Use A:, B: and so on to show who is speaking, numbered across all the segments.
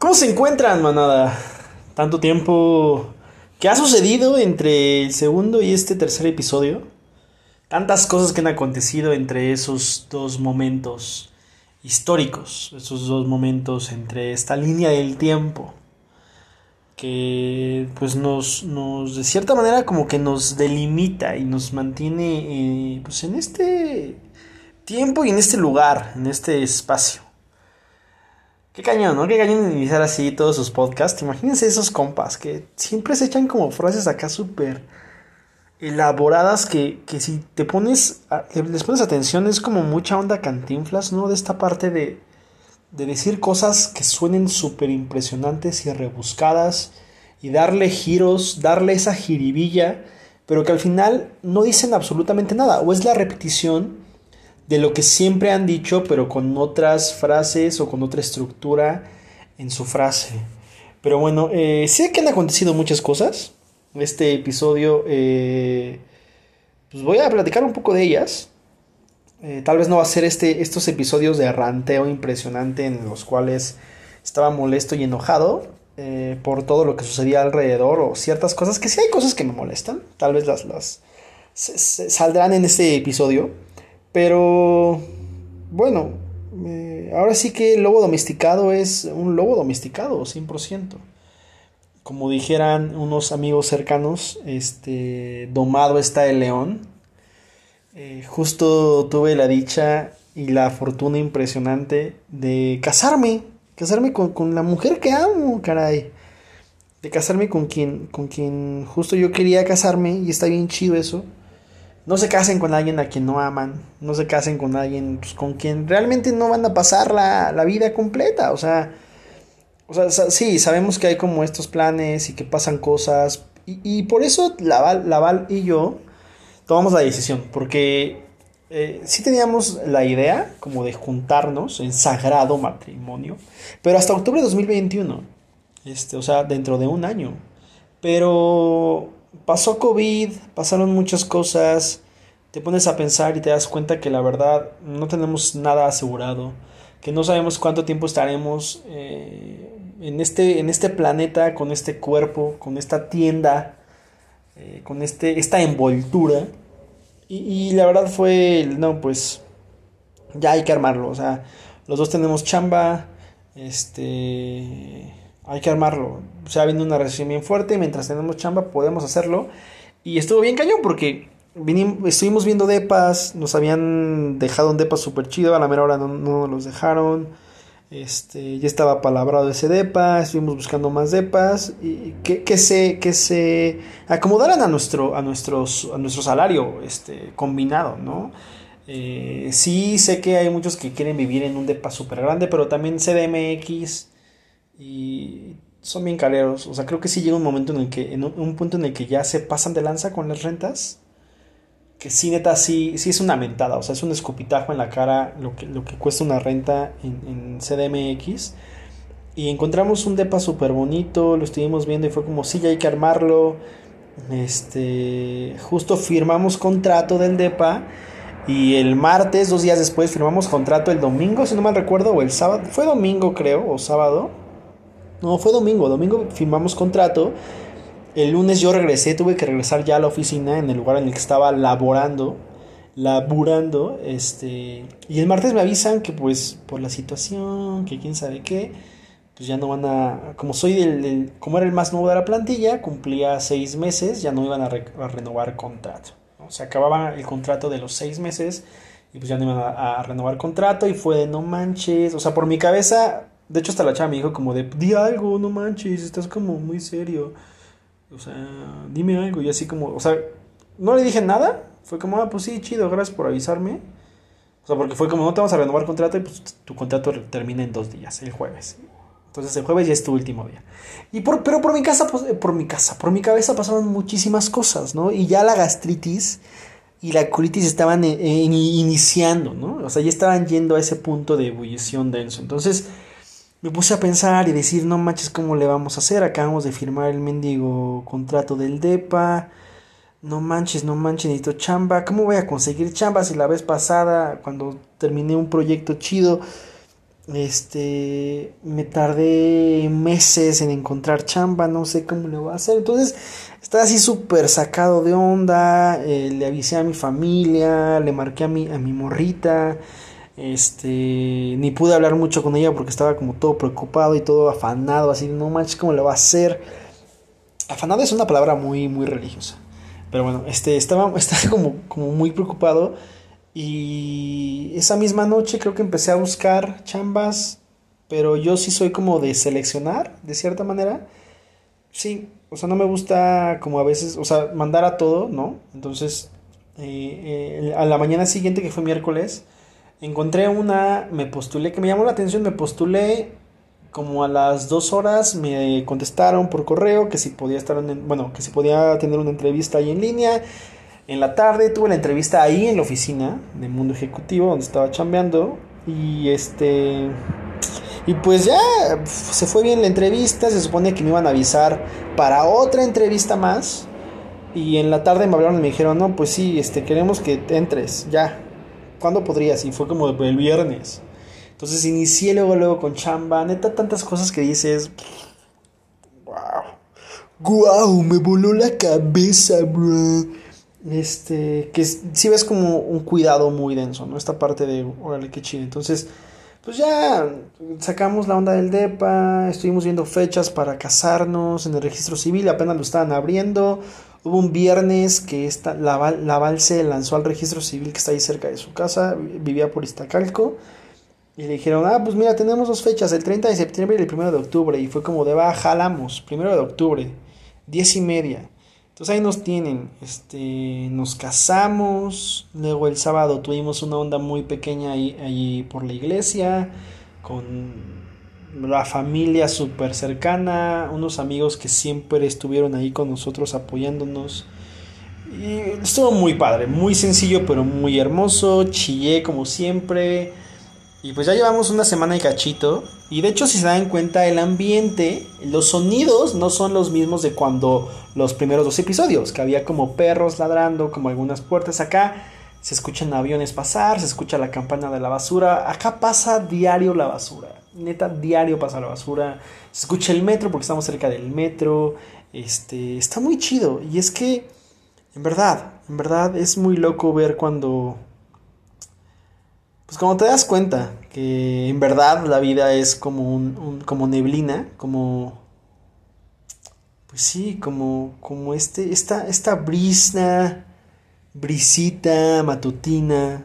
A: ¿Cómo se encuentran, manada? Tanto tiempo que ha sucedido entre el segundo y este tercer episodio. Tantas cosas que han acontecido entre esos dos momentos históricos, esos dos momentos entre esta línea del tiempo que pues nos, nos de cierta manera como que nos delimita y nos mantiene eh, pues en este tiempo y en este lugar, en este espacio. Qué cañón, ¿no? Qué cañón iniciar así todos sus podcasts. Imagínense esos compas que siempre se echan como frases acá súper elaboradas que, que, si te pones, les pones atención es como mucha onda cantinflas, ¿no? De esta parte de, de decir cosas que suenen súper impresionantes y rebuscadas y darle giros, darle esa jiribilla, pero que al final no dicen absolutamente nada, o es la repetición de lo que siempre han dicho, pero con otras frases o con otra estructura en su frase. Pero bueno, eh, sé que han acontecido muchas cosas. Este episodio, eh, pues voy a platicar un poco de ellas. Eh, tal vez no va a ser este, estos episodios de ranteo impresionante en los cuales estaba molesto y enojado por todo lo que sucedía alrededor o ciertas cosas que sí hay cosas que me molestan. Tal vez las, las saldrán en este episodio. Pero, bueno, eh, ahora sí que el lobo domesticado es un lobo domesticado, 100%. Como dijeran unos amigos cercanos, este, domado está el león. Eh, justo tuve la dicha y la fortuna impresionante de casarme, casarme con, con, la mujer que amo, caray. De casarme con quien, con quien justo yo quería casarme y está bien chido eso. No se casen con alguien a quien no aman. No se casen con alguien pues, con quien realmente no van a pasar la, la vida completa. O sea, o sea, sí, sabemos que hay como estos planes y que pasan cosas. Y, y por eso Laval, Laval y yo tomamos la decisión. Porque eh, sí teníamos la idea como de juntarnos en sagrado matrimonio. Pero hasta octubre de 2021. Este, o sea, dentro de un año. Pero pasó COVID, pasaron muchas cosas, te pones a pensar y te das cuenta que la verdad no tenemos nada asegurado, que no sabemos cuánto tiempo estaremos eh, en, este, en este planeta, con este cuerpo, con esta tienda, eh, con este, esta envoltura. Y, y, la verdad fue, no, pues ya hay que armarlo, o sea, los dos tenemos chamba, este hay que armarlo. O sea, habiendo una recesión bien fuerte, mientras tenemos chamba podemos hacerlo. Y estuvo bien cañón porque vinimos, estuvimos viendo depas, nos habían dejado un depa súper chido, a la mera hora no, no los dejaron. Este, ya estaba palabrado ese depa, estuvimos buscando más depas y que, que se, que se acomodaran a nuestro, a nuestros, a nuestro salario este, combinado, ¿no? Eh, sí sé que hay muchos que quieren vivir en un depa súper grande, pero también CDMX y son bien caleros. O sea, creo que sí llega un momento en el que, en un punto en el que ya se pasan de lanza con las rentas. Que sí, neta, sí, sí es una mentada. O sea, es un escupitajo en la cara lo que, lo que cuesta una renta en, CDMX. Y encontramos un depa súper bonito, lo estuvimos viendo y fue como, sí, ya hay que armarlo. Este, justo firmamos contrato del depa. Y el martes, dos días después, firmamos contrato el domingo, si no mal recuerdo, o el sábado. Fue domingo, creo, o sábado no, fue domingo. Domingo firmamos contrato. El lunes yo regresé, tuve que regresar ya a la oficina en el lugar en el que estaba laborando, laburando, este, y el martes me avisan que pues por la situación, que quién sabe qué, pues ya no van a, como soy el, como era el más nuevo de la plantilla, cumplía seis meses, ya no iban a, renovar contrato, se acababa el contrato de los seis meses y pues ya no iban a, a renovar contrato y fue de no manches, o sea, por mi cabeza de hecho, hasta la chava me dijo como de, di algo, no manches, estás como muy serio. O sea, dime algo. Y así como, o sea, no le dije nada. Fue como, ah, pues sí, chido, gracias por avisarme. O sea, porque fue como, no te vamos a renovar contrato y pues tu contrato termina en dos días, el jueves. Entonces el jueves ya es tu último día. Y por, pero por mi casa, pues, por mi casa, por mi cabeza pasaron muchísimas cosas, ¿no? Y ya la gastritis y la colitis estaban eh, iniciando, ¿no? O sea, ya estaban yendo a ese punto de ebullición denso. Entonces me puse a pensar y decir, no manches, ¿cómo le vamos a hacer? Acabamos de firmar el mendigo contrato del DEPA. No manches, no manches, necesito chamba. ¿Cómo voy a conseguir chamba si la vez pasada, cuando terminé un proyecto chido, este, me tardé meses en encontrar chamba, no sé cómo le voy a hacer. Entonces, estaba así súper sacado de onda. Eh, le avisé a mi familia, le marqué a mi, a mi morrita. Este, ni pude hablar mucho con ella porque estaba como todo preocupado y todo afanado, así, no manches, ¿cómo le va a hacer? Afanado es una palabra muy, muy religiosa. Pero bueno, este, estaba, estaba como, como muy preocupado. Y esa misma noche creo que empecé a buscar chambas, pero yo sí soy como de seleccionar, de cierta manera. Sí, o sea, no me gusta como a veces, o sea, mandar a todo, ¿no? Entonces, eh, eh, a la mañana siguiente, que fue miércoles, encontré una, me postulé, que me llamó la atención, me postulé como a las dos horas, me contestaron por correo que si podía estar, en, bueno, que si podía tener una entrevista ahí en línea en la tarde tuve la entrevista ahí en la oficina de Mundo Ejecutivo donde estaba chambeando y este y pues ya se fue bien la entrevista, se supone que me iban a avisar para otra entrevista más y en la tarde me hablaron y me dijeron, "No, pues sí, este queremos que entres ya. ¿Cuándo podrías?" Y fue como el viernes. Entonces inicié luego luego con chamba, neta tantas cosas que dices, wow. Wow, me voló la cabeza, bro este, que si ves como un cuidado muy denso, ¿no? Esta parte de, órale, qué chido. Entonces, pues ya sacamos la onda del DEPA, estuvimos viendo fechas para casarnos en el registro civil, apenas lo estaban abriendo. Hubo un viernes que esta, la, la Valse lanzó al registro civil que está ahí cerca de su casa, vivía por Iztacalco. Y le dijeron, ah, pues mira, tenemos dos fechas, el 30 de septiembre y el 1 de octubre. Y fue como de, va, jalamos, 1 de octubre, 10 y media. Entonces ahí nos tienen, este, nos casamos, luego el sábado tuvimos una onda muy pequeña ahí, allí por la iglesia, con la familia súper cercana, unos amigos que siempre estuvieron ahí con nosotros apoyándonos. Y estuvo muy padre, muy sencillo pero muy hermoso, chillé como siempre. Y pues ya llevamos una semana y cachito. Y de hecho, si se dan cuenta, el ambiente, los sonidos no son los mismos de cuando los primeros dos episodios, que había como perros ladrando, como algunas puertas. Acá se escuchan aviones pasar, se escucha la campana de la basura. Acá pasa diario la basura. Neta, diario pasa la basura. Se escucha el metro porque estamos cerca del metro. Este, está muy chido. Y es que, en verdad, en verdad es muy loco ver cuando pues como te das cuenta que en verdad la vida es como un, como neblina, como pues sí, como como este esta esta brisa brisita matutina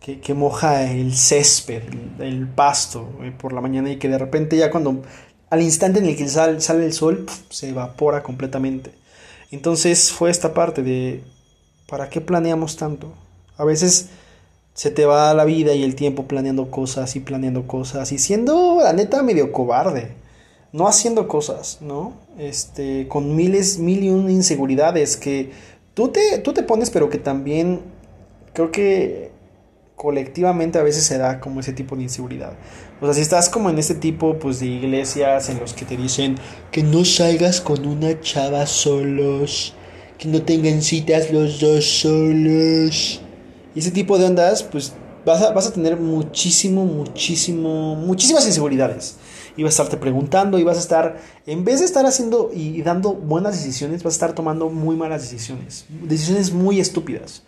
A: que, que moja el césped, el, pasto eh, por la mañana y que de repente ya cuando al instante en el que sale, el sol se evapora completamente. Entonces fue esta parte de ¿para qué planeamos tanto? A veces se te va la vida y el tiempo planeando cosas y planeando cosas y siendo la neta medio cobarde, no haciendo cosas, ¿no? Este, con miles, mil y un inseguridades que tú te, tú te pones, pero que también creo que colectivamente a veces se da como ese tipo de inseguridad. O sea, si estás como en este tipo pues de iglesias en los que te dicen que no salgas con una chava solos, que no tengan citas los dos solos y ese tipo de ondas, pues vas a, vas a tener muchísimo, muchísimo, muchísimas inseguridades. Y vas a estarte preguntando y vas a estar, en vez de estar haciendo y dando buenas decisiones, vas a estar tomando muy malas decisiones. Decisiones muy estúpidas.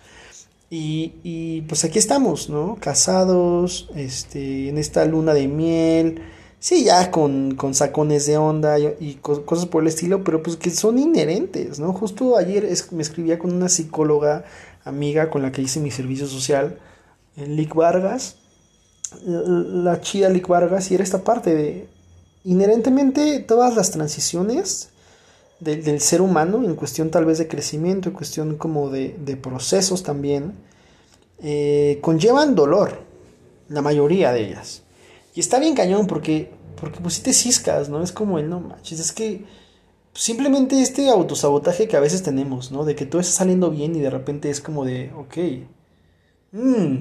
A: Y, y pues aquí estamos, ¿no? Casados, este, en esta luna de miel. Sí, ya con, con sacones de onda y, cosas por el estilo, pero pues que son inherentes, ¿no? Justo ayer me escribía con una psicóloga amiga con la que hice mi servicio social, Lick Vargas, la chida Lick Vargas, y era esta parte de, inherentemente, todas las transiciones del ser humano, en cuestión tal vez de crecimiento, en cuestión como de, de procesos también, eh, conllevan dolor, la mayoría de ellas. Y está bien cañón porque, porque pues si te ciscas, ¿no? Es como el no manches, es que simplemente este autosabotaje que a veces tenemos, ¿no? De que todo está saliendo bien y de repente es como de, ok, mmm,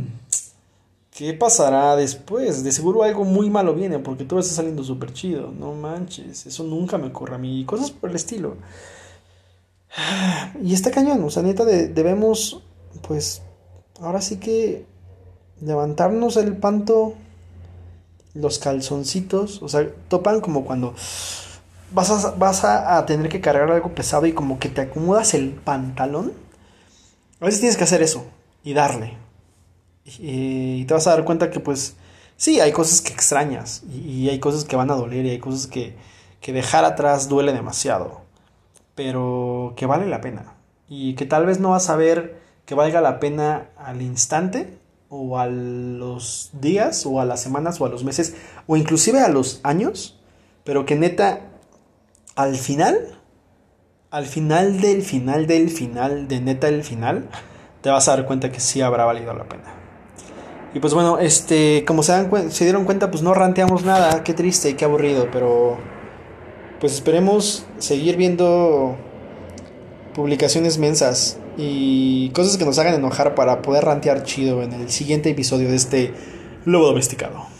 A: ¿qué pasará después? De seguro algo muy malo viene porque todo está saliendo súper chido, no manches, eso nunca me ocurre a mí, cosas por el estilo. Y está cañón, o sea, neta, debemos, pues, ahora sí que levantarnos el panto los calzoncitos, o sea, topan como cuando vas a, vas a, tener que cargar algo pesado y como que te acomodas el pantalón. A veces tienes que hacer eso y darle. Y, te vas a dar cuenta que pues sí, hay cosas que extrañas y, hay cosas que van a doler y hay cosas que, que dejar atrás duele demasiado. Pero que vale la pena. Y que tal vez no vas a ver que valga la pena al instante o a los días o a las semanas o a los meses o inclusive a los años, pero que neta al final, al final del final del final de neta el final, te vas a dar cuenta que sí habrá valido la pena. Y pues bueno, este, como se, dan, se dieron cuenta, pues no ranteamos nada, qué triste y qué aburrido, pero pues esperemos seguir viendo publicaciones mensas y cosas que nos hagan enojar para poder rantear chido en el siguiente episodio de este Lobo Domesticado.